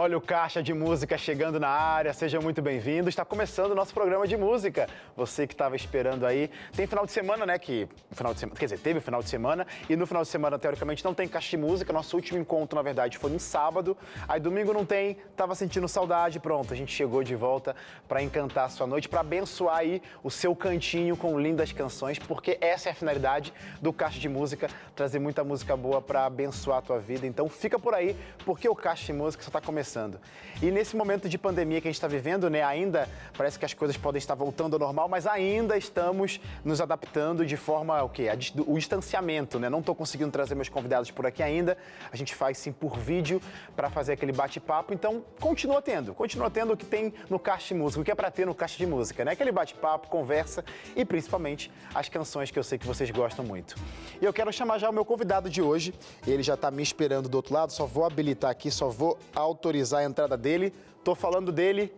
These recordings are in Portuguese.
Olha o Caixa de Música chegando na área, seja muito bem-vindo. Está começando o nosso programa de música. Você que estava esperando aí. Tem final de semana, né? Que. Final de semana, quer dizer, teve o final de semana. E no final de semana, teoricamente, não tem Caixa de Música. Nosso último encontro, na verdade, foi no sábado. Aí domingo não tem, tava sentindo saudade. Pronto, a gente chegou de volta para encantar a sua noite, para abençoar aí o seu cantinho com lindas canções, porque essa é a finalidade do Caixa de Música, trazer muita música boa para abençoar a tua vida. Então fica por aí, porque o Caixa de Música só está começando começando. E nesse momento de pandemia que a gente está vivendo, né, ainda parece que as coisas podem estar voltando ao normal, mas ainda estamos nos adaptando de forma o quê? O distanciamento, né? Não estou conseguindo trazer meus convidados por aqui ainda. A gente faz sim por vídeo para fazer aquele bate-papo. Então, continua tendo, continua tendo o que tem no Caixa de Música, o que é para ter no Caixa de Música, né? Aquele bate-papo, conversa e principalmente as canções que eu sei que vocês gostam muito. E eu quero chamar já o meu convidado de hoje. Ele já está me esperando do outro lado, só vou habilitar aqui, só vou autorizar autorizar a entrada dele. Tô falando dele,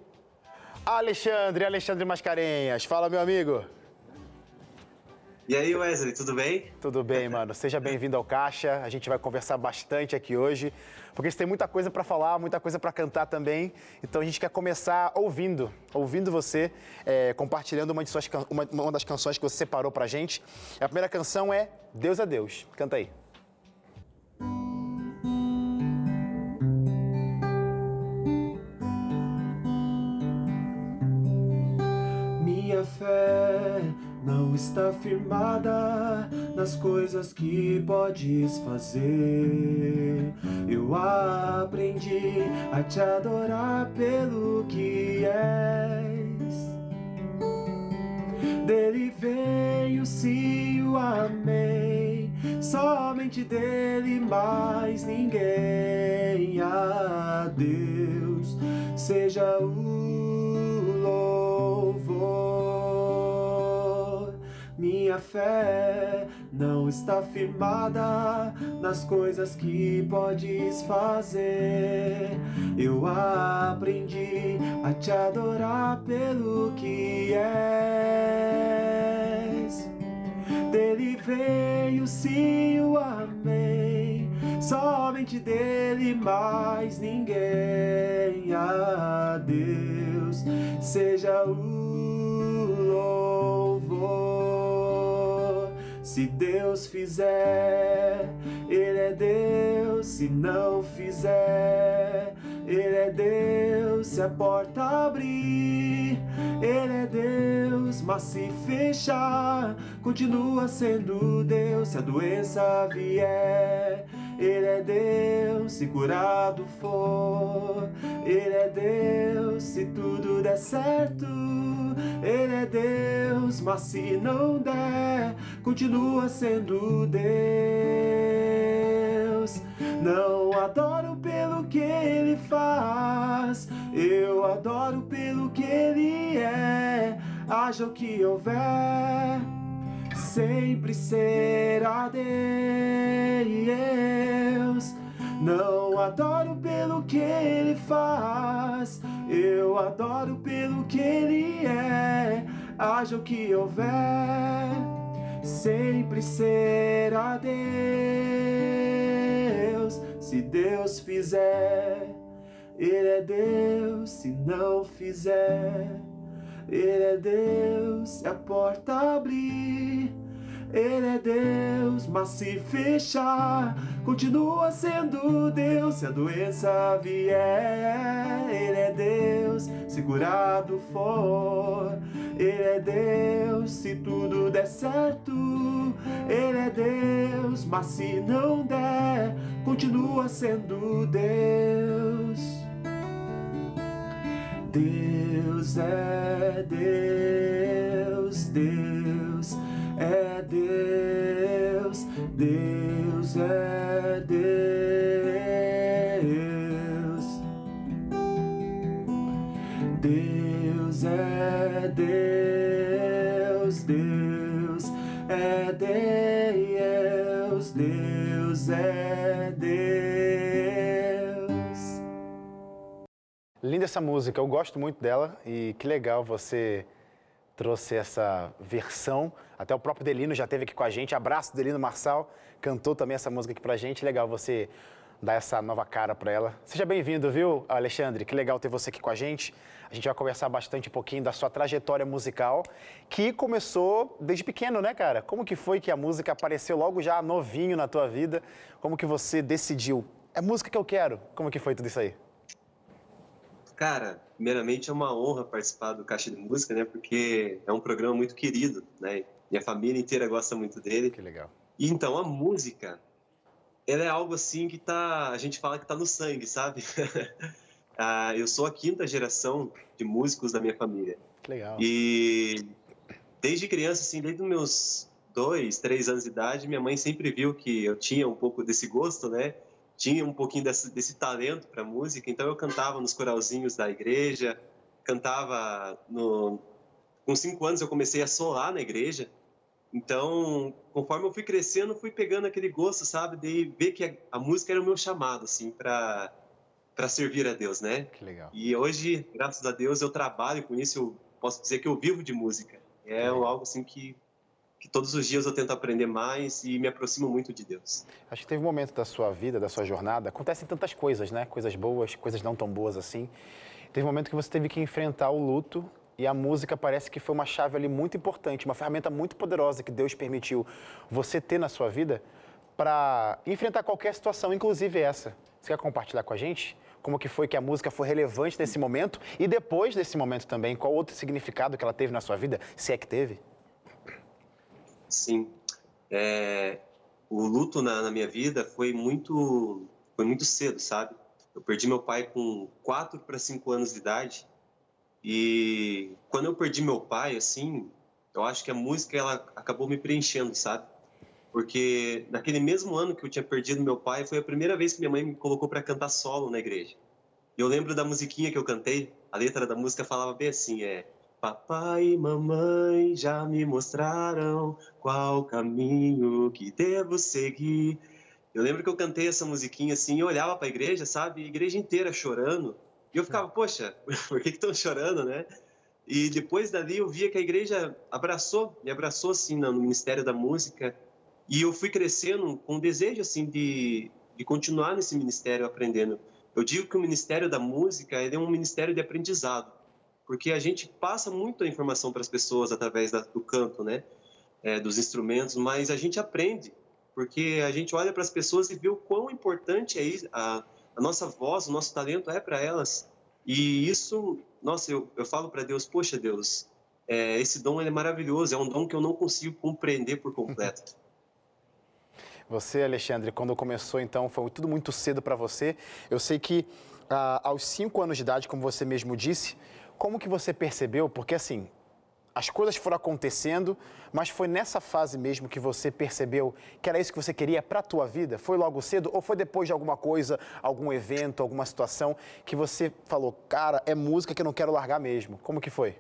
Alexandre, Alexandre Mascarenhas. Fala, meu amigo. E aí, Wesley, tudo bem? Tudo bem, mano. Seja bem-vindo ao Caixa. A gente vai conversar bastante aqui hoje, porque você tem muita coisa para falar, muita coisa para cantar também. Então a gente quer começar ouvindo, ouvindo você, é, compartilhando uma, de suas, uma, uma das canções que você separou pra gente. A primeira canção é Deus a Deus. Canta aí. Minha fé não está firmada nas coisas que podes fazer. Eu aprendi a te adorar pelo que és. Dele veio sim o amém, somente dele mais ninguém. A Deus seja o Minha fé não está firmada nas coisas que podes fazer. Eu aprendi a te adorar pelo que és. Dele veio sim o amém, somente dele mais ninguém. A Deus seja o Se Deus fizer, Ele é Deus. Se não fizer, Ele é Deus. Se a porta abrir, Ele é Deus. Mas se fechar, continua sendo Deus. Se a doença vier, Ele é Deus. Se curado for, Ele é Deus. Se tudo der certo, Ele é Deus. Mas se não der, continua sendo Deus. Não adoro pelo que ele faz, eu adoro pelo que ele é. Haja o que houver, sempre será Deus. Não adoro pelo que ele faz, eu adoro pelo que ele é. Haja o que houver sempre será Deus. Se Deus fizer, Ele é Deus. Se não fizer, Ele é Deus. Se a porta abrir, Ele é Deus. Mas se fechar, continua sendo Deus. Se a doença vier, Ele é Deus. Se curado for, ele é Deus, se tudo der certo, Ele é Deus, mas se não der, continua sendo Deus. Deus é Deus, Deus é Deus, Deus é Deus. Deus é Deus, Deus é Deus, Deus é Deus. Linda essa música, eu gosto muito dela e que legal você trouxe essa versão. Até o próprio Delino já esteve aqui com a gente. Abraço, Delino Marçal, cantou também essa música aqui pra gente. Legal você dar essa nova cara para ela. Seja bem-vindo, viu, Alexandre? Que legal ter você aqui com a gente. A gente vai conversar bastante um pouquinho da sua trajetória musical, que começou desde pequeno, né, cara? Como que foi que a música apareceu logo já novinho na tua vida? Como que você decidiu? É música que eu quero. Como que foi tudo isso aí? Cara, primeiramente é uma honra participar do Caixa de Música, né? Porque é um programa muito querido, né? Minha família inteira gosta muito dele. Que legal. E então a música, ela é algo assim que tá, a gente fala que tá no sangue, sabe? ah, eu sou a quinta geração de músicos da minha família. Que legal. E desde criança, assim, desde os meus dois, três anos de idade, minha mãe sempre viu que eu tinha um pouco desse gosto, né? Tinha um pouquinho desse, desse talento para música, então eu cantava nos coralzinhos da igreja, cantava no... Com cinco anos eu comecei a solar na igreja, então, conforme eu fui crescendo, fui pegando aquele gosto, sabe, de ver que a, a música era o meu chamado, assim, para para servir a Deus, né? Que legal. E hoje, graças a Deus, eu trabalho com isso, eu posso dizer que eu vivo de música. É algo assim que que todos os dias eu tento aprender mais e me aproximo muito de Deus. Acho que teve um momento da sua vida, da sua jornada, acontecem tantas coisas, né? Coisas boas, coisas não tão boas assim. Teve um momento que você teve que enfrentar o luto e a música parece que foi uma chave ali muito importante, uma ferramenta muito poderosa que Deus permitiu você ter na sua vida para enfrentar qualquer situação, inclusive essa. Você quer compartilhar com a gente? Como que foi que a música foi relevante nesse momento e depois desse momento também? Qual outro significado que ela teve na sua vida, se é que teve? Sim. É, o luto na, na, minha vida foi muito, foi muito cedo, sabe? Eu perdi meu pai com 4 para 5 anos de idade e quando eu perdi meu pai, assim, eu acho que a música ela acabou me preenchendo, sabe? Porque naquele mesmo ano que eu tinha perdido meu pai, foi a primeira vez que minha mãe me colocou para cantar solo na igreja. E eu lembro da musiquinha que eu cantei, a letra da música falava bem assim, é Papai e mamãe já me mostraram qual caminho que devo seguir. Eu lembro que eu cantei essa musiquinha assim, e olhava para a igreja, sabe? A igreja inteira chorando. E eu ficava, poxa, por que estão chorando, né? E depois dali eu via que a igreja abraçou, me abraçou assim no Ministério da Música. E eu fui crescendo com o desejo assim de, de continuar nesse ministério aprendendo. Eu digo que o Ministério da Música é um ministério de aprendizado, porque a gente passa muita informação para as pessoas através da, do canto, né? É, dos instrumentos, mas a gente aprende, porque a gente olha para as pessoas e vê o quão importante é a, a nossa voz, o nosso talento é para elas. E isso, nossa, eu, eu falo para Deus, poxa Deus, é, esse dom é maravilhoso, é um dom que eu não consigo compreender por completo. Você, Alexandre, quando começou, então, foi tudo muito cedo para você. Eu sei que ah, aos cinco anos de idade, como você mesmo disse, como que você percebeu? Porque assim, as coisas foram acontecendo, mas foi nessa fase mesmo que você percebeu que era isso que você queria para a tua vida? Foi logo cedo ou foi depois de alguma coisa, algum evento, alguma situação que você falou, cara, é música que eu não quero largar mesmo? Como que foi?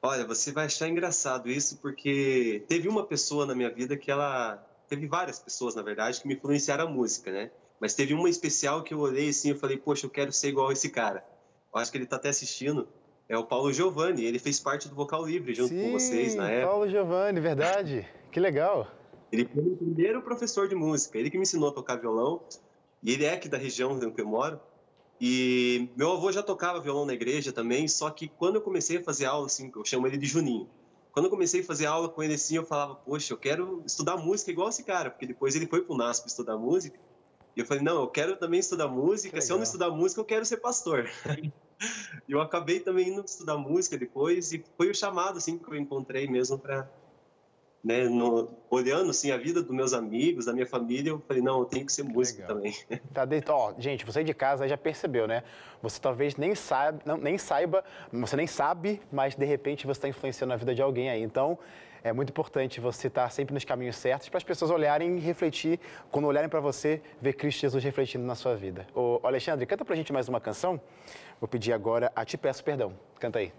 Olha, você vai achar engraçado isso porque teve uma pessoa na minha vida que ela teve várias pessoas, na verdade, que me influenciaram a música, né? Mas teve uma especial que eu olhei assim, eu falei, poxa, eu quero ser igual a esse cara. Acho que ele está até assistindo é o Paulo Giovanni. Ele fez parte do Vocal Livre junto Sim, com vocês na época. Paulo Giovanni, verdade. Que legal. Ele foi o primeiro professor de música. Ele que me ensinou a tocar violão. E ele é aqui da região onde eu moro. E meu avô já tocava violão na igreja também, só que quando eu comecei a fazer aula, assim, eu chamo ele de Juninho. Quando eu comecei a fazer aula com ele assim, eu falava, poxa, eu quero estudar música igual esse cara, porque depois ele foi pro NASP estudar música. E eu falei, não, eu quero também estudar música, se eu não estudar música, eu quero ser pastor. eu acabei também indo estudar música depois e foi o chamado assim que eu encontrei mesmo para né, no, olhando assim a vida dos meus amigos, da minha família, eu falei não, eu tenho que ser músico Legal. também. Tá dentro, ó, gente, você de casa já percebeu, né? Você talvez nem saiba, não, nem saiba, você nem sabe, mas de repente você está influenciando a vida de alguém aí. Então é muito importante você estar tá sempre nos caminhos certos para as pessoas olharem e refletir, quando olharem para você, ver Cristo Jesus refletindo na sua vida. Ô, Alexandre, canta para a gente mais uma canção. Vou pedir agora a Te Peço Perdão. Canta aí.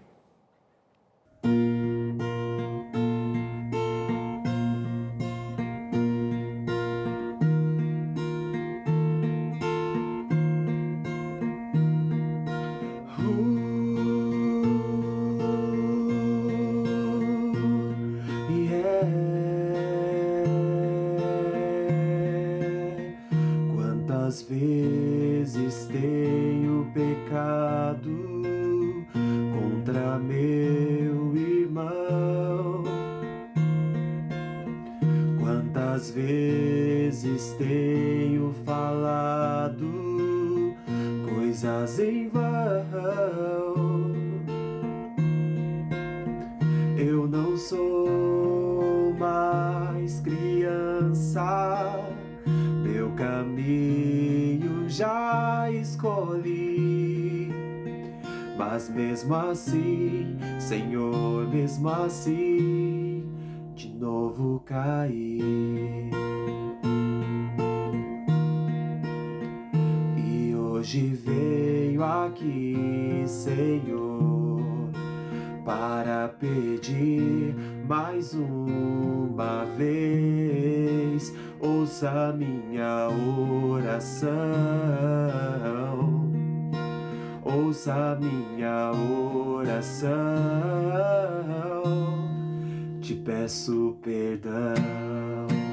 Minha oração ouça minha oração. Te peço perdão.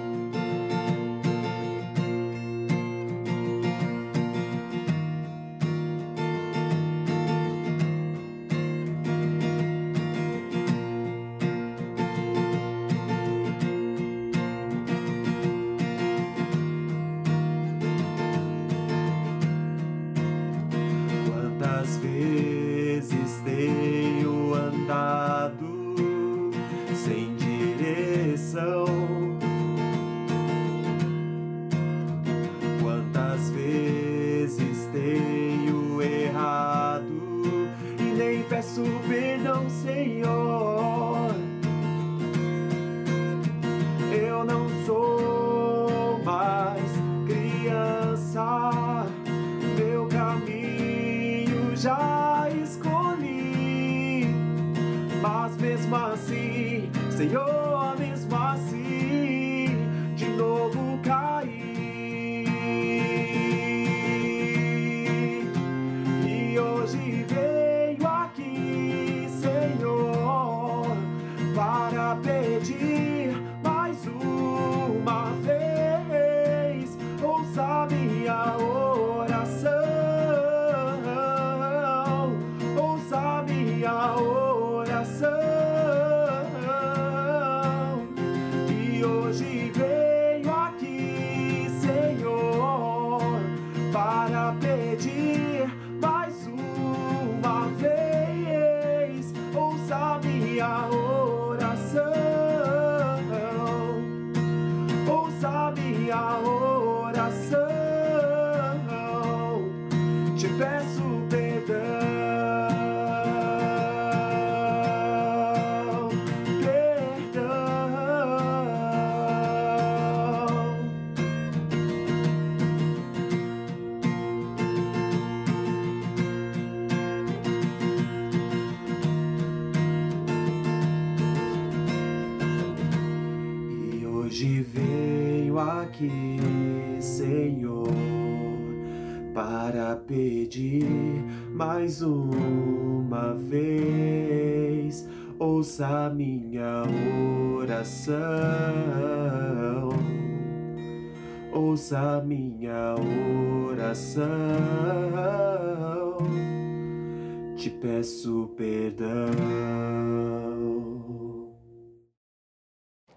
Ouça minha oração. Te peço perdão.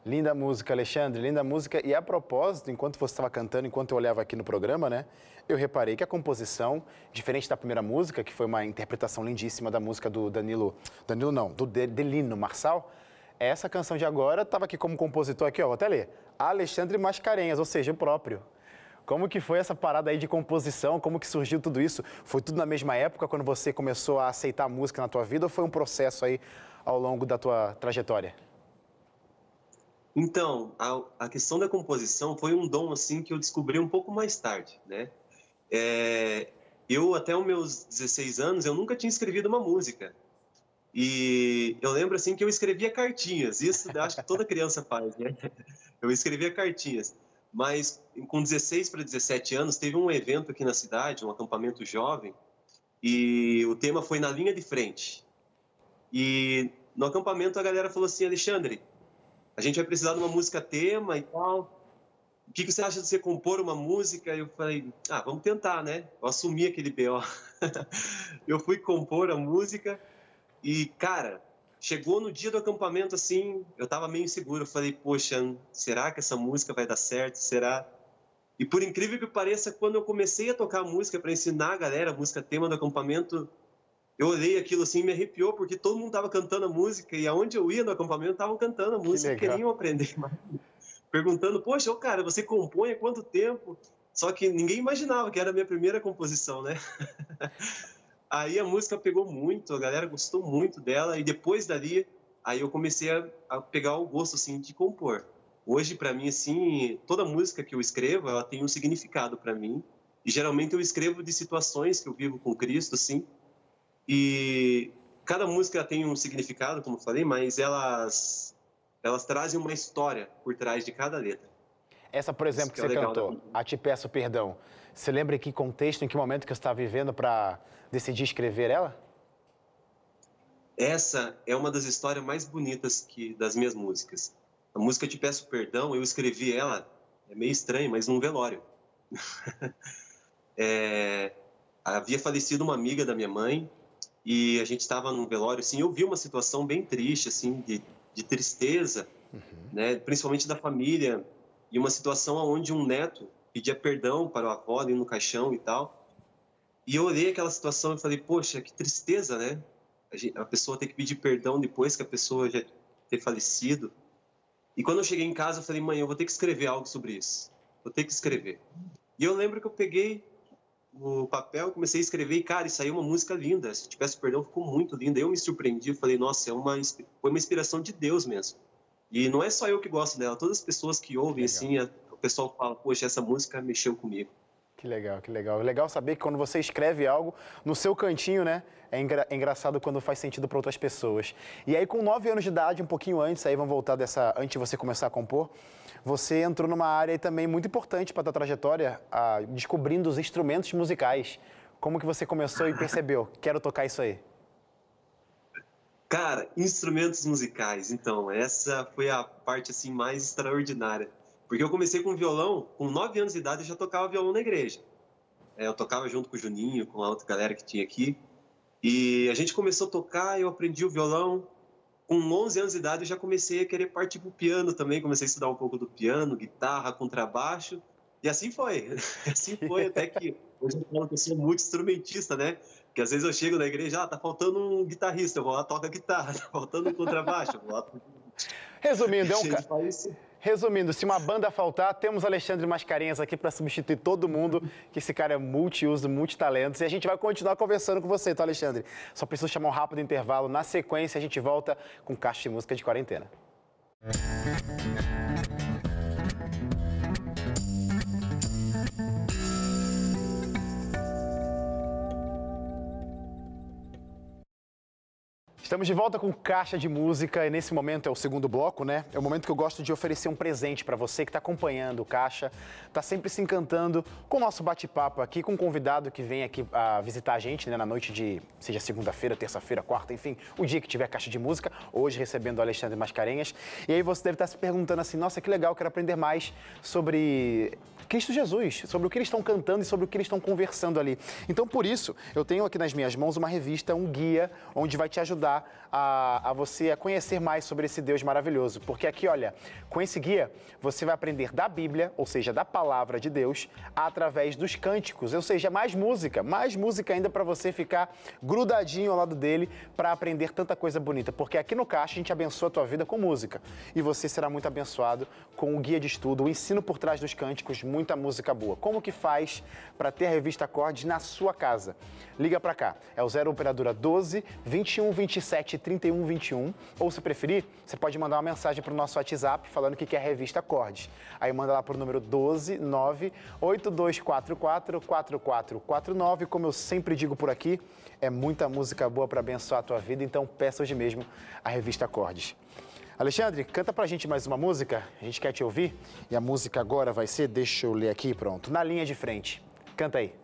Linda música, Alexandre, linda música. E a propósito, enquanto você estava cantando, enquanto eu olhava aqui no programa, né, eu reparei que a composição, diferente da primeira música, que foi uma interpretação lindíssima da música do Danilo, Danilo não, do De- Delino Marçal, essa canção de agora estava aqui como compositor aqui, ó, vou até ler, Alexandre Mascarenhas, ou seja, o próprio. Como que foi essa parada aí de composição? Como que surgiu tudo isso? Foi tudo na mesma época, quando você começou a aceitar a música na tua vida, ou foi um processo aí ao longo da tua trajetória? Então, a, a questão da composição foi um dom assim que eu descobri um pouco mais tarde, né? É, eu até os meus 16 anos eu nunca tinha escrevido uma música e eu lembro assim que eu escrevia cartinhas. Isso acho que toda criança faz, né? Eu escrevia cartinhas. Mas com 16 para 17 anos teve um evento aqui na cidade, um acampamento jovem, e o tema foi na linha de frente. E no acampamento a galera falou assim, Alexandre, a gente vai precisar de uma música tema e tal. O que, você acha de você compor uma música? Eu falei, ah, vamos tentar, né? Eu assumi aquele BO. eu fui compor a música e, cara, chegou no dia do acampamento, assim, eu tava meio inseguro. Eu falei, poxa, será que essa música vai dar certo? Será? E por incrível que pareça, quando eu comecei a tocar música para ensinar a galera a música tema do acampamento, eu olhei aquilo assim me arrepiou, porque todo mundo tava cantando a música e aonde eu ia no acampamento estavam cantando a música, que queriam aprender mais. Perguntando, poxa, ô cara, você compõe há quanto tempo? Só que ninguém imaginava que era a minha primeira composição, né? aí a música pegou muito, a galera gostou muito dela e depois dali, aí eu comecei a, a pegar o gosto assim de compor. Hoje para mim assim, toda música que eu escrevo, ela tem um significado para mim. E geralmente eu escrevo de situações que eu vivo com Cristo assim. E cada música tem um significado, como eu falei, mas elas elas trazem uma história por trás de cada letra. Essa, por exemplo, que, que, você é cantou, da... A Te Peço Perdão, você lembra em que contexto, em que momento que você estava vivendo para decidir escrever ela? Essa é uma das histórias mais bonitas que das minhas músicas. A música Te Peço Perdão, eu escrevi ela, é meio estranho, mas num velório. é, havia falecido uma amiga da minha mãe e a gente estava num velório, assim, eu vi uma situação bem triste, assim, de, de tristeza, uhum. né, principalmente da família, e uma situação onde um neto pedia perdão para o avó ali no caixão e tal. E eu olhei aquela situação e falei, poxa, que tristeza, né? A pessoa ter que pedir perdão depois que a pessoa já ter falecido. E quando eu cheguei em casa, eu falei, mãe, eu vou ter que escrever algo sobre isso. Vou ter que escrever. E eu lembro que eu peguei o papel, comecei a escrever e, cara, e saiu uma música linda. Se tivesse perdão, ficou muito linda. Eu me surpreendi, eu falei, nossa, é uma, foi uma inspiração de Deus mesmo. E não é só eu que gosto dela, todas as pessoas que ouvem, assim, a, o pessoal fala, poxa, essa música mexeu comigo. Que legal, que legal. Legal saber que quando você escreve algo no seu cantinho, né? É, engra é engraçado quando faz sentido para outras pessoas. E aí, com nove anos de idade, um pouquinho antes, aí vamos voltar dessa, antes de você começar a compor, você entrou numa área também muito importante para a tua trajetória, a, descobrindo os instrumentos musicais. Como que você começou e percebeu, quero tocar isso aí? Cara, instrumentos musicais. Então, essa foi a parte assim mais extraordinária. Porque eu comecei com violão, com 9 anos de idade eu já tocava violão na igreja. É, eu tocava junto com o Juninho, com a outra galera que tinha aqui. E a gente começou a tocar, eu aprendi o violão. Com 11 anos de idade eu já comecei a querer partir pro piano também, comecei a estudar um pouco do piano, guitarra, contrabaixo. E assim foi. Assim foi até que hoje eu falo que eu sou muito instrumentista, né? Porque às vezes eu chego na igreja, ah, tá faltando um guitarrista, eu vou lá toca guitarra, tá faltando um contrabaixo, eu vou lá. Resumindo, é um ca... Resumindo, se uma banda faltar, temos Alexandre Mascarenhas aqui para substituir todo mundo, que esse cara é multiuso, multitalentos. E a gente vai continuar conversando com você, tá, Alexandre? Só preciso chamar um rápido intervalo. Na sequência, a gente volta com Caixa de Música de Quarentena. Estamos de volta com Caixa de Música e nesse momento é o segundo bloco, né? É o momento que eu gosto de oferecer um presente para você que está acompanhando o Caixa, está sempre se encantando com o nosso bate-papo aqui, com um convidado que vem aqui a visitar a gente né, na noite de, seja segunda-feira, terça-feira, quarta, enfim, o dia que tiver Caixa de Música, hoje recebendo o Alexandre Mascarenhas. E aí você deve estar tá se perguntando assim, nossa, que legal, quero aprender mais sobre Cristo Jesus, sobre o que eles estão cantando e sobre o que eles estão conversando ali. Então, por isso, eu tenho aqui nas minhas mãos uma revista, um guia, onde vai te ajudar a, a você a conhecer mais sobre esse Deus maravilhoso. Porque aqui, olha, com esse guia, você vai aprender da Bíblia, ou seja, da palavra de Deus, através dos cânticos, ou seja, mais música, mais música ainda para você ficar grudadinho ao lado dele para aprender tanta coisa bonita. Porque aqui no Caixa a gente abençoa a tua vida com música e você será muito abençoado com o guia de estudo, o ensino por trás dos cânticos, muita música boa. Como que faz para ter a revista Acordes na sua casa? Liga para cá, é o 0 operadora 12 21 27 31 21, ou se preferir, você pode mandar uma mensagem para o nosso WhatsApp falando que quer a revista Acordes. Aí manda lá para o número 12 9 8244 4449, como eu sempre digo por aqui, é muita música boa para abençoar a tua vida, então peça hoje mesmo a revista Acordes. Alexandre, canta pra gente mais uma música. A gente quer te ouvir. E a música agora vai ser, deixa eu ler aqui, pronto. Na linha de frente. Canta aí.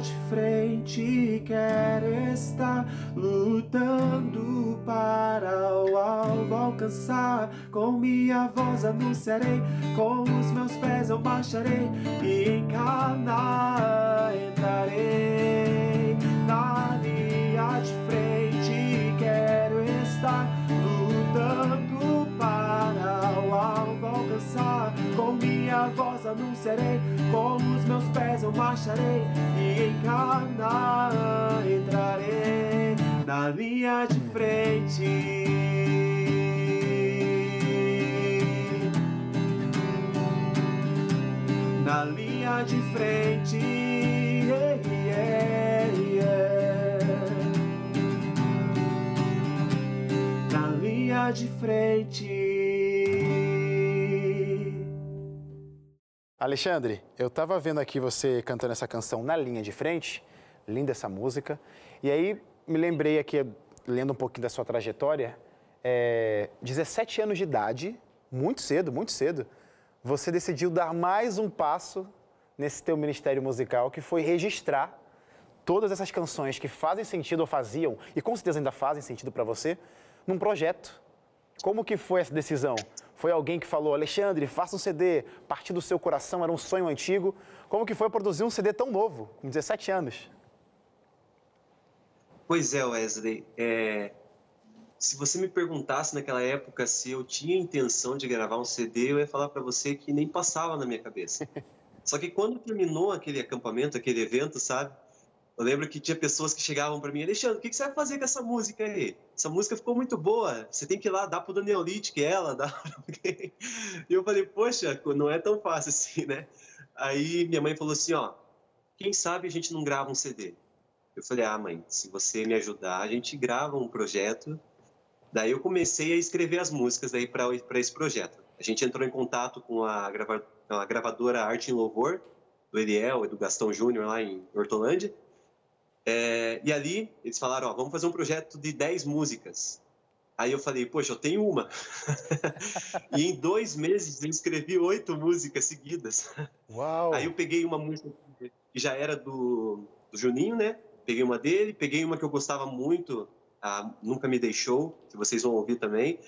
De frente quero estar lutando para o alvo alcançar. Com minha voz anunciarei, com os meus pés eu marcharei e em voz anunciarei, com os meus pés eu marcharei e em Canaã entrarei na linha de frente. Na linha de frente. Yeah, yeah, yeah. Na linha de frente. Alexandre, eu estava vendo aqui você cantando essa canção na linha de frente, linda essa música. E aí me lembrei aqui, lendo um pouquinho da sua trajetória, é, 17 anos de idade, muito cedo, muito cedo, você decidiu dar mais um passo nesse teu ministério musical, que foi registrar todas essas canções que fazem sentido ou faziam, e com certeza ainda fazem sentido para você, num projeto. Como que foi essa decisão? Foi alguém que falou, Alexandre, faça um CD, partir do seu coração, era um sonho antigo. Como que foi produzir um CD tão novo, com 17 anos? Pois é, Wesley. É... Se você me perguntasse naquela época se eu tinha intenção de gravar um CD, eu ia falar para você que nem passava na minha cabeça. Só que quando terminou aquele acampamento, aquele evento, sabe? Eu lembro que tinha pessoas que chegavam para mim, Alexandre, o que, você vai fazer com essa música aí? Essa música ficou muito boa, você tem que ir lá dar pro Daniel Litt, que é ela, dá E eu falei, poxa, não é tão fácil assim, né? Aí minha mãe falou assim, ó, quem sabe a gente não grava um CD? Eu falei, ah, mãe, se você me ajudar, a gente grava um projeto. Daí eu comecei a escrever as músicas aí para esse projeto. A gente entrou em contato com a, grava, a gravadora Arte em Louvor, do Eliel e do Gastão Júnior lá em Hortolândia. É, e ali eles falaram, ó, vamos fazer um projeto de 10 músicas. Aí eu falei, poxa, eu tenho uma. e em dois meses eu escrevi oito músicas seguidas. Uau! Aí eu peguei uma música que já era do, do Juninho, né? Peguei uma dele, peguei uma que eu gostava muito, a Nunca Me Deixou, que vocês vão ouvir também.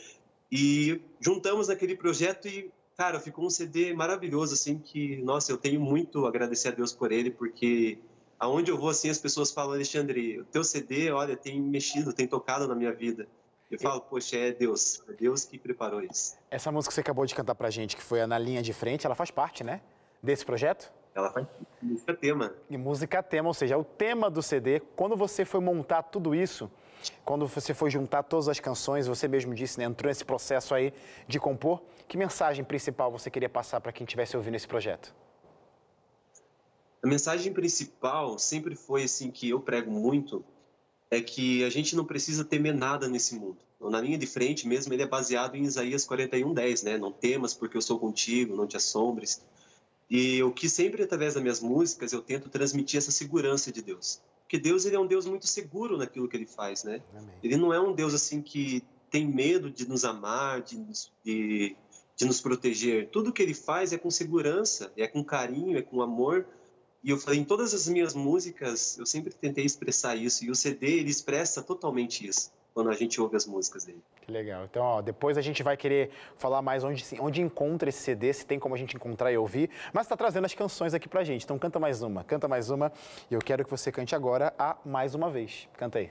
E juntamos naquele projeto e, cara, ficou um CD maravilhoso, assim, que, nossa, eu tenho muito a agradecer a Deus por ele, porque aonde eu vou, assim, as pessoas falam, Alexandre, o teu CD, olha, tem mexido, tem tocado na minha vida. Eu falo, poxa, é Deus, é Deus que preparou isso. Essa música que você acabou de cantar pra gente, que foi a Na Linha de Frente, ela faz parte, né, desse projeto? Ela faz música tema. E música tema, ou seja, é o tema do CD. Quando você foi montar tudo isso, quando você foi juntar todas as canções, você mesmo disse, né, entrou nesse processo aí de compor, que mensagem principal você queria passar para quem estivesse ouvindo esse projeto? A mensagem principal sempre foi assim que eu prego muito é que a gente não precisa temer nada nesse mundo. Na linha de frente mesmo, ele é baseado em Isaías 41:10, né? Não temas porque eu sou contigo, não te assombres. E o que sempre através das minhas músicas eu tento transmitir essa segurança de Deus. Porque Deus ele é um Deus muito seguro naquilo que ele faz, né? Amém. Ele não é um Deus assim que tem medo de nos amar, de, de, de nos proteger. Tudo que ele faz é com segurança, é com carinho, é com amor e eu falei, em todas as minhas músicas, eu sempre tentei expressar isso. E o CD, ele expressa totalmente isso, quando a gente ouve as músicas dele. Que legal. Então, ó, depois a gente vai querer falar mais onde, onde encontra esse CD, se tem como a gente encontrar e ouvir. Mas está trazendo as canções aqui pra gente. Então, canta mais uma, canta mais uma. E eu quero que você cante agora a Mais Uma Vez. Canta aí.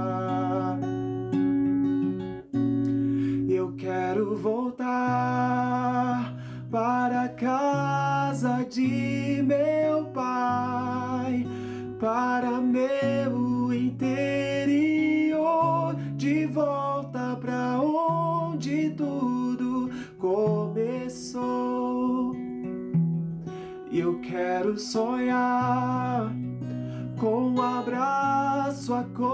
Eu quero sonhar com um abraço acolhedor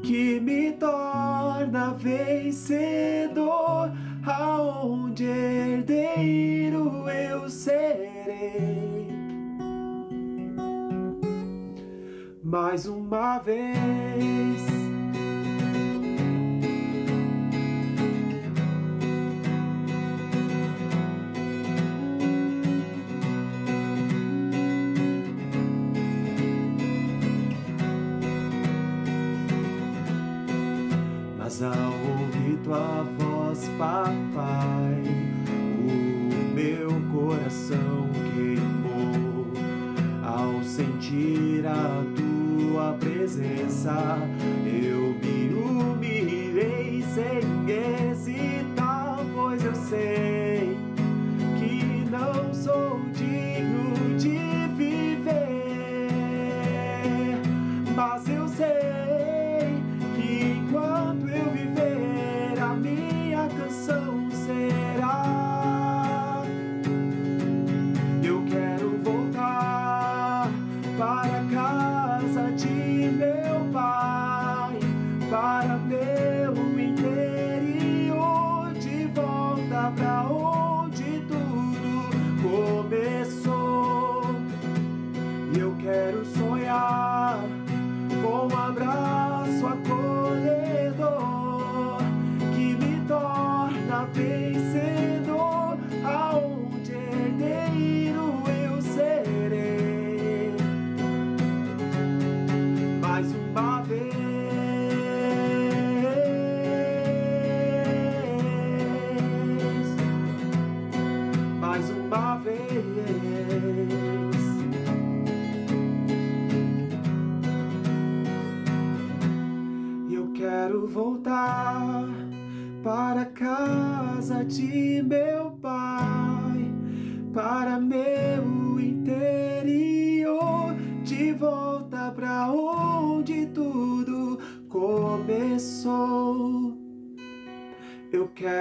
que me torna vencedor, aonde herdeiro eu serei. Mais uma vez. Mas ao ouvir tua voz papai, o meu coração queimou ao sentir a tua presença.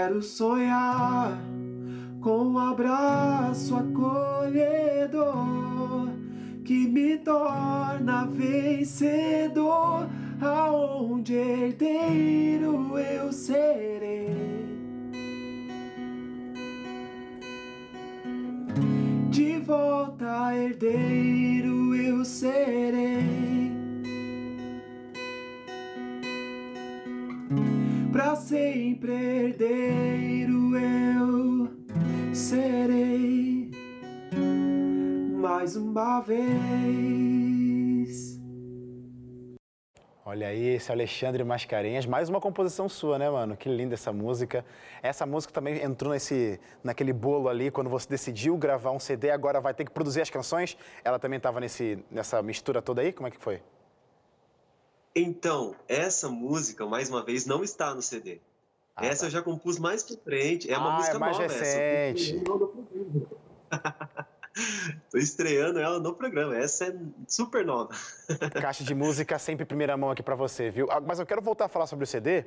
Quero sonhar com um abraço acolhedor que me torna vencedor, aonde herdeiro eu serei. De volta, herdeiro eu serei. Pra sempre herdeiro eu serei mais uma vez. Olha aí, esse Alexandre Mascarenhas, mais uma composição sua, né, mano? Que linda essa música. Essa música também entrou nesse, naquele bolo ali, quando você decidiu gravar um CD, agora vai ter que produzir as canções. Ela também estava nessa mistura toda aí? Como é que foi? Então, essa música, mais uma vez, não está no CD. Ah, essa tá. eu já compus mais pra frente. É uma Ah, música é mais nova. essa. recente. Tô estreando ela no programa. Essa é super nova. Caixa de música sempre em primeira mão aqui pra você, viu? Ah, Mas eu quero voltar a falar sobre o CD,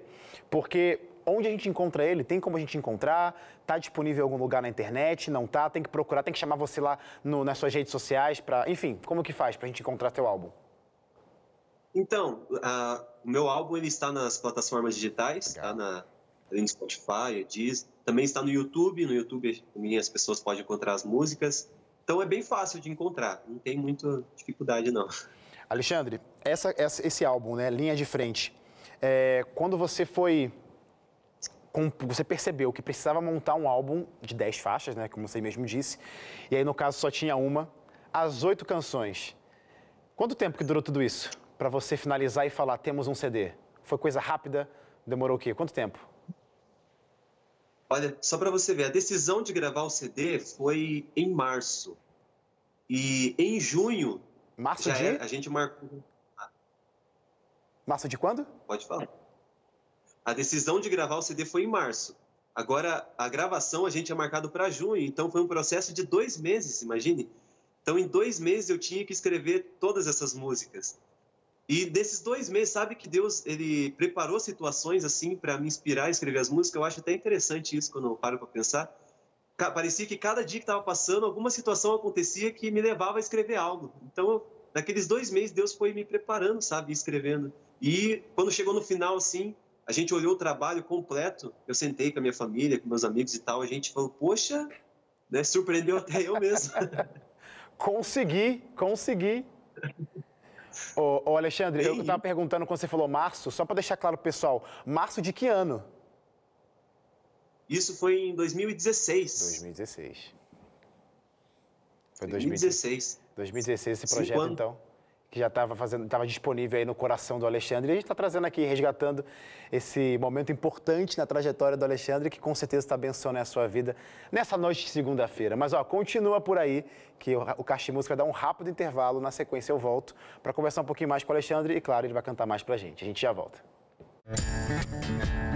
porque onde a gente encontra ele, tem como a gente encontrar? Tá disponível em algum lugar na internet? Não tá? Tem que procurar, tem que chamar você lá no- nas suas redes sociais para, enfim, como que faz pra gente encontrar teu álbum? Então, a- o meu álbum ele está nas plataformas digitais, Legal. tá na além do Spotify, Deezer. Também está no YouTube. No YouTube também as pessoas podem encontrar as músicas. Então é bem fácil de encontrar. Não tem muita dificuldade não. Alexandre, essa- essa- esse álbum, né, Linha de Frente, é, quando você foi, você percebeu que precisava montar um álbum de 10 faixas, né, como você mesmo disse, e aí no caso só tinha uma, as oito canções. Quanto tempo que durou tudo isso para você finalizar e falar temos um CD? Foi coisa rápida? Demorou o quê? Quanto tempo? Olha, só para você ver, a decisão de gravar o CD foi em março. E em junho, Março de? é- a gente marcou. Março de quando? Pode falar. A decisão de gravar o CD foi em março. Agora, a gravação a gente é marcado para junho, então foi um processo de dois meses, imagine. Então, em dois meses eu tinha que escrever todas essas músicas. E desses dois meses, sabe que Deus ele preparou situações assim para me inspirar a escrever as músicas. Eu acho até interessante isso quando eu paro para pensar. Parecia que cada dia que estava passando, alguma situação acontecia que me levava a escrever algo. Então, naqueles dois meses, Deus foi me preparando, sabe, escrevendo. E quando chegou no final, assim, a gente olhou o trabalho completo. Eu sentei com a minha família, com meus amigos e tal. A gente falou, poxa, né, surpreendeu até eu mesmo. Consegui, consegui. Ô, ô, Alexandre, eu estava perguntando quando você falou março, só para deixar claro pro pessoal, março de que ano? Isso foi em 2016. 2016. Foi 2016. 2016. 2016 esse projeto, então. Que já estava fazendo, estava disponível aí no coração do Alexandre. E a gente está trazendo aqui, resgatando esse momento importante na trajetória do Alexandre, que com certeza está abençoando a sua vida nessa noite de segunda-feira. Mas ó, continua por aí, que o, o Caixa Música dar um rápido intervalo. Na sequência eu volto para conversar um pouquinho mais com o Alexandre e, claro, ele vai cantar mais para a gente. A gente já volta. Música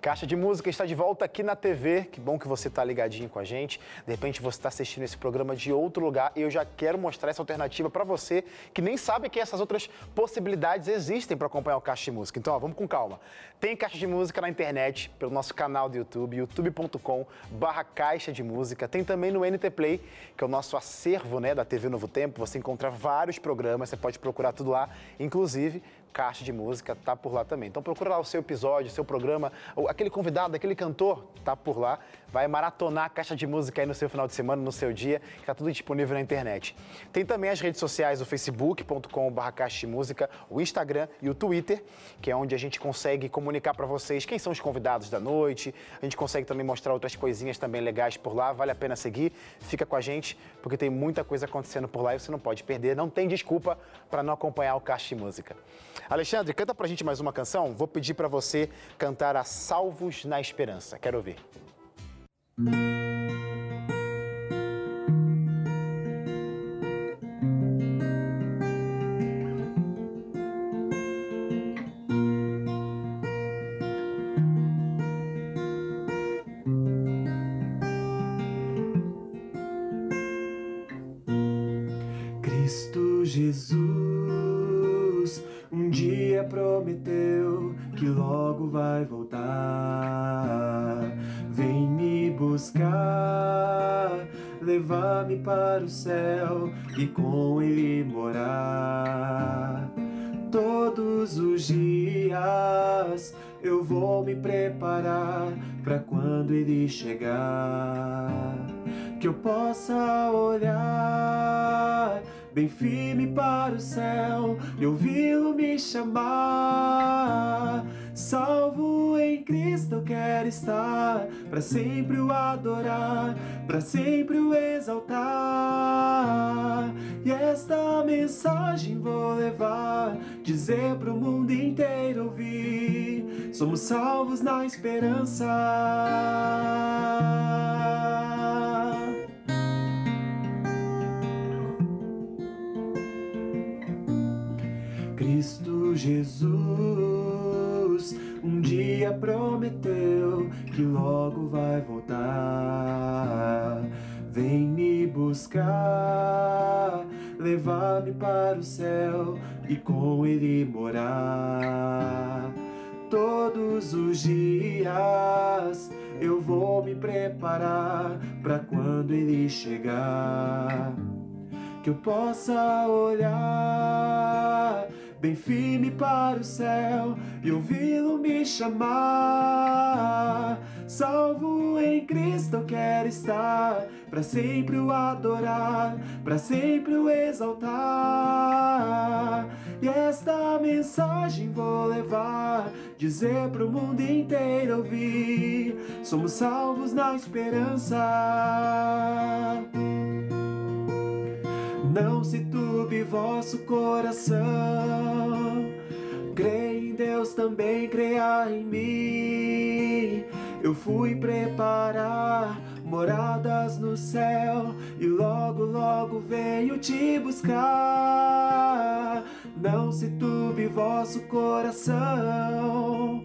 Caixa de Música está de volta aqui na TV. Que bom que você está ligadinho com a gente. De repente você está assistindo esse programa de outro lugar e eu já quero mostrar essa alternativa para você que nem sabe que essas outras possibilidades existem para acompanhar o Caixa de Música. Então, ó, vamos com calma. Tem Caixa de Música na internet, pelo nosso canal do YouTube, youtube.com/barra Caixa de Música. Tem também no NT Play, que é o nosso acervo né, da TV Novo Tempo. Você encontra vários programas, você pode procurar tudo lá, inclusive Caixa de Música tá por lá também. Então procura lá o seu episódio, o seu programa, aquele convidado, aquele cantor tá por lá. Vai maratonar a Caixa de Música aí no seu final de semana, no seu dia, que tá tudo disponível na internet. Tem também as redes sociais, o facebook.com.br Caixa de Música, o Instagram e o Twitter, que é onde a gente consegue comunicar para vocês quem são os convidados da noite. A gente consegue também mostrar outras coisinhas também legais por lá. Vale a pena seguir. Fica com a gente, porque tem muita coisa acontecendo por lá e você não pode perder. Não tem desculpa para não acompanhar o Caixa de Música. Alexandre, canta pra gente mais uma canção. Vou pedir para você cantar a Salvos na Esperança. Quero ouvir. Cristo Jesus que logo vai voltar. Vem me buscar, levar-me para o céu e com ele morar. Todos os dias eu vou me preparar para quando ele chegar, que eu possa olhar bem firme para o céu e ouvi-lo me chamar. Estar, para sempre o adorar, para sempre o exaltar. E esta mensagem vou levar, dizer para o mundo inteiro ouvir: somos salvos na esperança. Cristo Jesus um dia prometeu que logo vai voltar. Vem me buscar, levar-me para o céu e com ele morar. Todos os dias eu vou me preparar para quando ele chegar. Que eu possa olhar bem firme para o céu e ouvi-lo me chamar. Salvo em Cristo eu quero estar, para sempre o adorar, para sempre o exaltar. E esta mensagem vou levar, dizer para o mundo inteiro ouvir: somos salvos na esperança. Não se turbe vosso coração. Crê em Deus, também creia em mim. Eu fui preparar moradas no céu e logo, logo venho te buscar. Não se turbe vosso coração.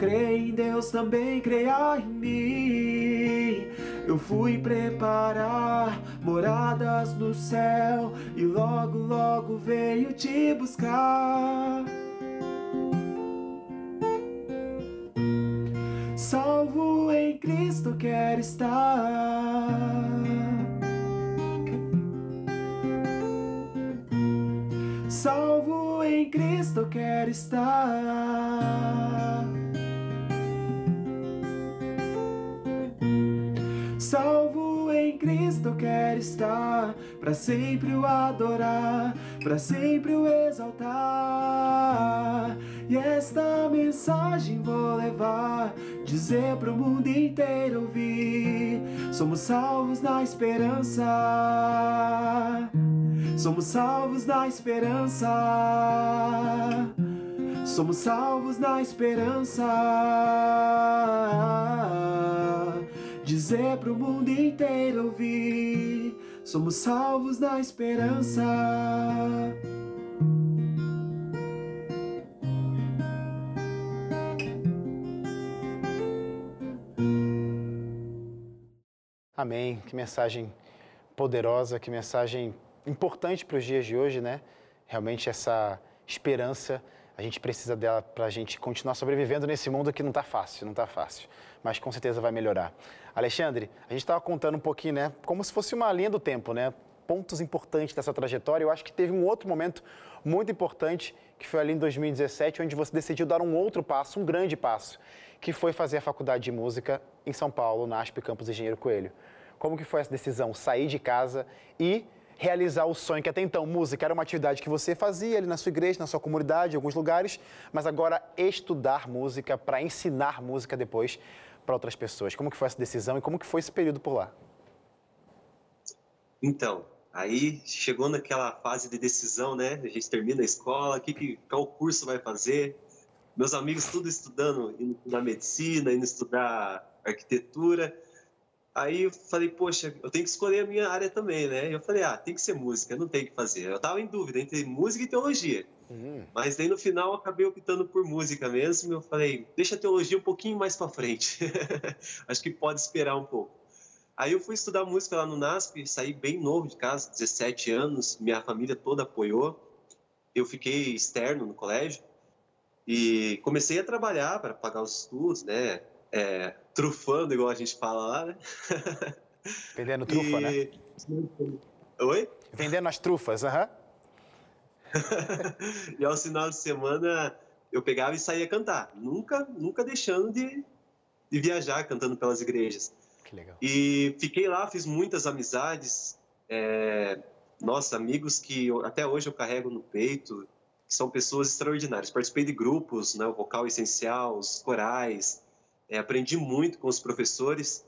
Crê em Deus, também creia em mim. Eu fui preparar moradas no céu e logo, logo veio te buscar. Salvo em Cristo quero estar. Salvo em Cristo quero estar. Cristo quero estar, para sempre o adorar, para sempre o exaltar. E esta mensagem vou levar, dizer pro mundo inteiro ouvir. Somos salvos na esperança. Somos salvos na esperança. Somos salvos na esperança. Dizer pro mundo inteiro ouvir. Somos salvos na esperança. Amém. Que mensagem poderosa, que mensagem importante para os dias de hoje, né? Realmente essa esperança, a gente precisa dela para a gente continuar sobrevivendo nesse mundo que não está fácil, não está fácil, mas com certeza vai melhorar. Alexandre, a gente estava contando um pouquinho, né? Como se fosse uma linha do tempo, né? Pontos importantes dessa trajetória. Eu acho que teve um outro momento muito importante, que foi ali em 2017, onde você decidiu dar um outro passo, um grande passo, que foi fazer a faculdade de música em São Paulo, na ASP Campus Engenheiro Coelho. Como que foi essa decisão? Sair de casa e realizar o sonho, que até então música era uma atividade que você fazia ali na sua igreja, na sua comunidade, em alguns lugares, mas agora estudar música para ensinar música depois para outras pessoas. Como que foi essa decisão e como que foi esse período por lá? Então, aí chegou naquela fase de decisão, né? A gente termina a escola, que, que, qual curso vai fazer? Meus amigos tudo estudando, indo estudar medicina, indo estudar arquitetura. Aí eu falei, poxa, eu tenho que escolher a minha área também, né? Eu falei, ah, tem que ser música, não tem que fazer. Eu tava em dúvida entre música e teologia. Uhum. Mas daí no final eu acabei optando por música mesmo. Eu falei, deixa a teologia um pouquinho mais para frente. Acho que pode esperar um pouco. Aí eu fui estudar música lá no NASP, saí bem novo de casa, 17 anos, minha família toda apoiou. Eu fiquei externo no colégio e comecei a trabalhar para pagar os estudos, né? É, trufando, igual a gente fala lá, né? Vendendo trufa, né? e... né? Oi? Vendendo as trufas, aham. e ao final de semana eu pegava e saía cantar, nunca, nunca deixando de, de viajar cantando pelas igrejas. Que legal. E fiquei lá, fiz muitas amizades, é, nossos amigos que eu, até hoje eu carrego no peito, que são pessoas extraordinárias. Participei de grupos, né, o vocal essencial, os corais, é, aprendi muito com os professores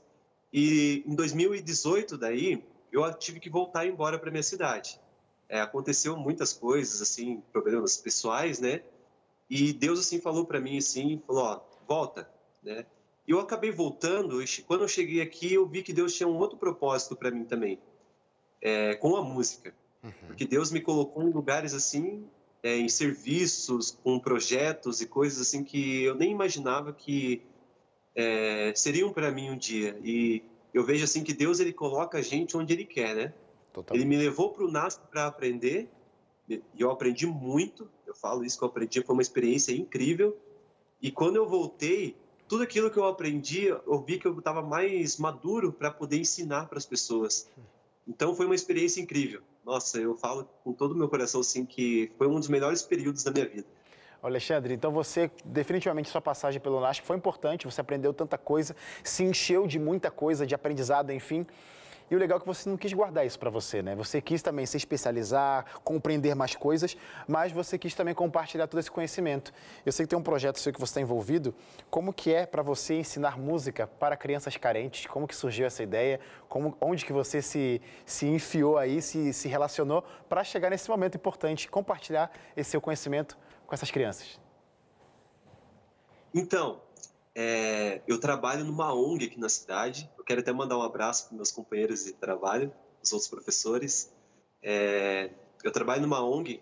e em 2018 daí eu tive que voltar embora para minha cidade. É, aconteceu muitas coisas assim, problemas pessoais, né? E Deus assim falou para mim assim, falou, ó, volta, né? E eu acabei voltando e quando eu cheguei aqui eu vi que Deus tinha um outro propósito para mim também, é, com a música, uhum. porque Deus me colocou em lugares assim, é, em serviços, com projetos e coisas assim que eu nem imaginava que é, seriam para mim um dia. E eu vejo assim que Deus ele coloca a gente onde Ele quer, né? Totalmente. Ele me levou para o NASP para aprender e eu aprendi muito. Eu falo isso que eu aprendi foi uma experiência incrível. E quando eu voltei, tudo aquilo que eu aprendi, eu vi que eu estava mais maduro para poder ensinar para as pessoas. Então foi uma experiência incrível. Nossa, eu falo com todo o meu coração assim que foi um dos melhores períodos da minha vida. Alexandre, então você, definitivamente, sua passagem pelo NASP foi importante, você aprendeu tanta coisa, se encheu de muita coisa, de aprendizado, enfim. E o legal é que você não quis guardar isso para você, né? Você quis também se especializar, compreender mais coisas, mas você quis também compartilhar todo esse conhecimento. Eu sei que tem um projeto seu que você está envolvido. Como que é para você ensinar música para crianças carentes? Como que surgiu essa ideia? Como, onde que você se, se enfiou aí, se, se relacionou para chegar nesse momento importante, compartilhar esse seu conhecimento com essas crianças? Então, é, eu trabalho numa ONG aqui na cidade. Eu quero até mandar um abraço para meus companheiros de trabalho, os outros professores. É, eu trabalho numa ONG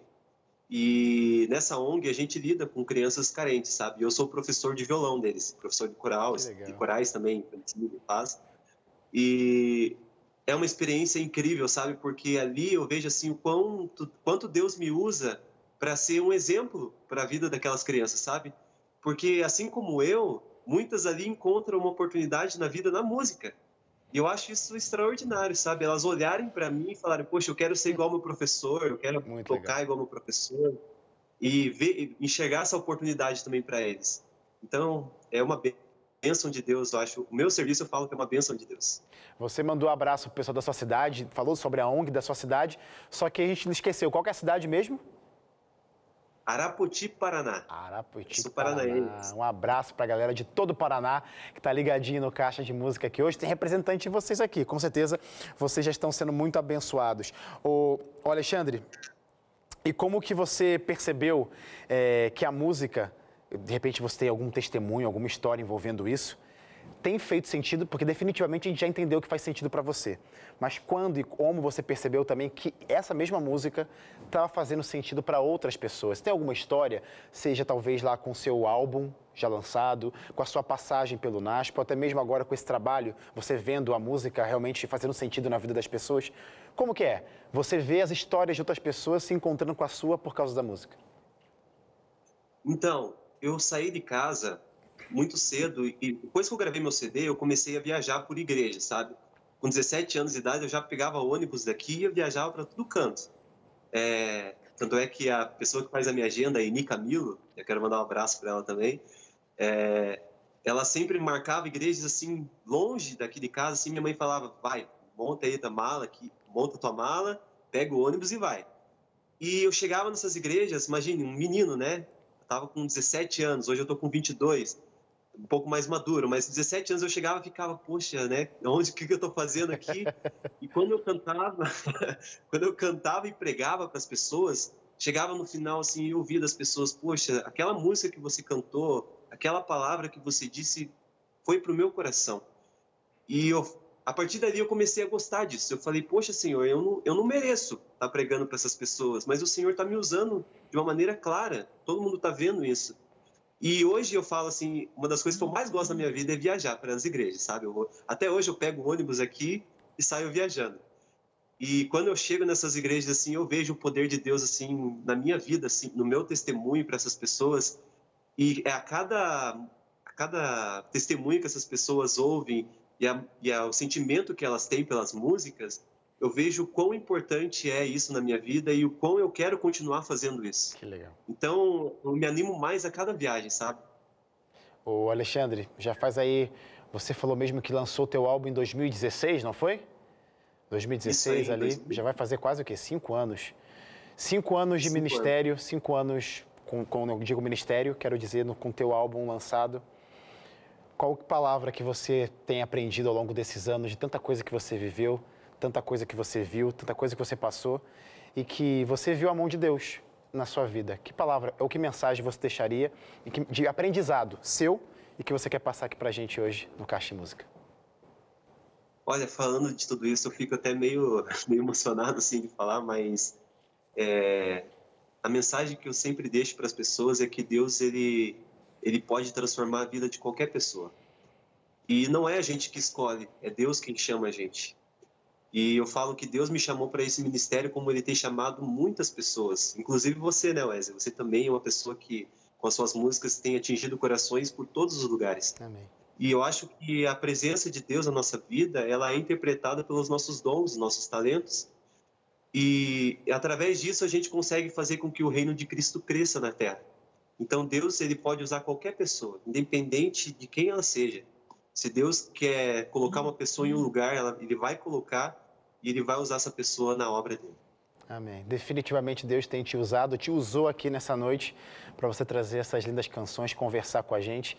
e nessa ONG a gente lida com crianças carentes, sabe? Eu sou professor de violão deles, professor de coral, de corais também, faz. E é uma experiência incrível, sabe? Porque ali eu vejo assim o quanto, quanto Deus me usa para ser um exemplo para a vida daquelas crianças, sabe? Porque assim como eu, muitas ali encontram uma oportunidade na vida na música. E eu acho isso extraordinário, sabe? Elas olharem para mim e falarem: "Poxa, eu quero ser igual meu professor, eu quero Muito tocar legal. igual meu professor" e ver, enxergar essa oportunidade também para eles. Então, é uma bênção de Deus, eu acho. O meu serviço eu falo que é uma bênção de Deus. Você mandou um abraço pro pessoal da sua cidade, falou sobre a ONG da sua cidade, só que a gente não esqueceu. Qual é a cidade mesmo? Arapoti, Paraná. Arapoti, Sou Paraná. paranaense. Um abraço pra galera de todo o Paraná que tá ligadinho no Caixa de Música aqui hoje. Tem representante de vocês aqui. Com certeza, vocês já estão sendo muito abençoados. Ô Alexandre, e como que você percebeu é, que a música, de repente você tem algum testemunho, alguma história envolvendo isso, tem feito sentido? Porque definitivamente a gente já entendeu que faz sentido para você. Mas quando e como você percebeu também que essa mesma música estava fazendo sentido para outras pessoas? Tem alguma história, seja talvez lá com seu álbum já lançado, com a sua passagem pelo NASP, ou até mesmo agora com esse trabalho, você vendo a música realmente fazendo sentido na vida das pessoas? Como que é? Você vê as histórias de outras pessoas se encontrando com a sua por causa da música? Então, eu saí de casa muito cedo e depois que eu gravei meu CD, eu comecei a viajar por igreja, sabe? Com 17 anos de idade, eu já pegava ônibus daqui e eu viajava para todo canto. É, tanto é que a pessoa que faz a minha agenda, a Eni Camilo, eu quero mandar um abraço para ela também, é, ela sempre marcava igrejas assim, longe daqui de casa, assim, minha mãe falava, vai, monta aí tua mala, aqui, monta tua mala, pega o ônibus e vai. E eu chegava nessas igrejas, imagine, um menino, né? Eu tava com 17 anos, hoje eu tô com 22 um pouco mais maduro, mas 17 anos eu chegava e ficava, poxa, né? Onde que, que eu estou fazendo aqui? E quando eu cantava, quando eu cantava e pregava para as pessoas, chegava no final assim e ouvia das pessoas, poxa, aquela música que você cantou, aquela palavra que você disse foi para o meu coração. E eu, a partir dali eu comecei a gostar disso. Eu falei, poxa, Senhor, eu não, eu não mereço estar tá pregando para essas pessoas, mas o Senhor está me usando de uma maneira clara. Todo mundo está vendo isso. E hoje eu falo assim, uma das coisas que eu mais gosto da minha vida é viajar para as igrejas, sabe? Vou, até hoje eu pego o ônibus aqui e saio viajando. E quando eu chego nessas igrejas assim, eu vejo o poder de Deus assim na minha vida, assim, no meu testemunho para essas pessoas. E é a cada a cada testemunho que essas pessoas ouvem e, a, e a, o sentimento que elas têm pelas músicas, eu vejo o quão importante é isso na minha vida e o quão eu quero continuar fazendo isso. Que legal. Então, eu me animo mais a cada viagem, sabe? Ô Alexandre, já faz aí, você falou mesmo que lançou teu álbum em 2016, não foi? 2016 aí, ali, 2000. já vai fazer quase o quê? Cinco anos. Cinco anos de Cinco ministério, cinco anos, com, com, eu digo ministério, quero dizer, com teu álbum lançado. Qual palavra que você tem aprendido ao longo desses anos, de tanta coisa que você viveu, tanta coisa que você viu, tanta coisa que você passou e que você viu a mão de Deus na sua vida? Que palavra ou que mensagem você deixaria que- de aprendizado seu e que você quer passar aqui pra gente hoje no Caixa de Música? Olha, falando de tudo isso, eu fico até meio, meio emocionado assim de falar, mas é, a mensagem que eu sempre deixo para as pessoas é que Deus ele ele pode transformar a vida de qualquer pessoa. E não é a gente que escolhe, é Deus quem chama a gente. E eu falo que Deus me chamou para esse ministério como ele tem chamado muitas pessoas, inclusive você, né, Wesley? Você também é uma pessoa que com as suas músicas tem atingido corações por todos os lugares. Amém. E eu acho que a presença de Deus na nossa vida, ela é interpretada pelos nossos dons, nossos talentos. E através disso a gente consegue fazer com que o reino de Cristo cresça na terra. Então Deus, ele pode usar qualquer pessoa, independente de quem ela seja. Se Deus quer colocar uma pessoa em um lugar, ela- ele vai colocar e ele vai usar essa pessoa na obra dele. Amém. Definitivamente Deus tem te usado, te usou aqui nessa noite para você trazer essas lindas canções, conversar com a gente.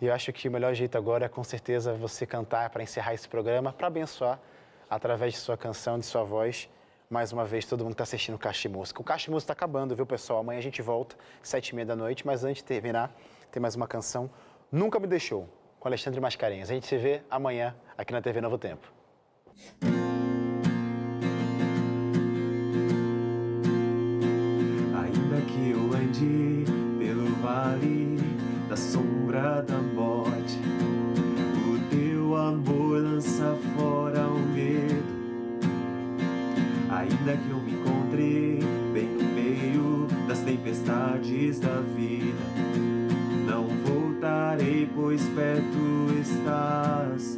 E eu acho que o melhor jeito agora é com certeza você cantar para encerrar esse programa, para abençoar através de sua canção, de sua voz. Mais uma vez, todo mundo está assistindo o Caixa Música. O Caixa Música está acabando, viu, pessoal? Amanhã a gente volta, sete e meia da noite. Mas antes de terminar, tem mais uma canção. Nunca Me Deixou, com Alexandre Mascarenhas. A gente se vê amanhã aqui na TV Novo Tempo. Que eu ande pelo vale da sombra da morte, o teu amor lança fora o medo. Ainda que eu me encontre bem no meio das tempestades da vida, não voltarei, pois perto estás,